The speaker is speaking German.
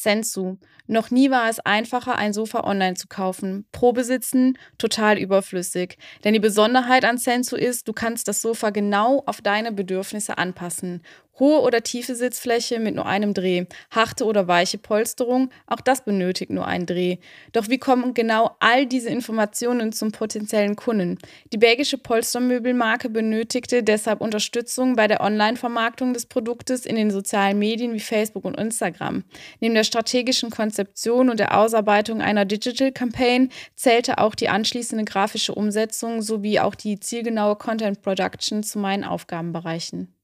Sensu. Noch nie war es einfacher, ein Sofa online zu kaufen. Probesitzen total überflüssig. Denn die Besonderheit an Sensu ist, du kannst das Sofa genau auf deine Bedürfnisse anpassen. Hohe oder tiefe Sitzfläche mit nur einem Dreh, harte oder weiche Polsterung, auch das benötigt nur einen Dreh. Doch wie kommen genau all diese Informationen zum potenziellen Kunden? Die belgische Polstermöbelmarke benötigte deshalb Unterstützung bei der Online-Vermarktung des Produktes in den sozialen Medien wie Facebook und Instagram. Neben der strategischen Konzeption und der Ausarbeitung einer Digital Campaign zählte auch die anschließende grafische Umsetzung sowie auch die zielgenaue Content Production zu meinen Aufgabenbereichen.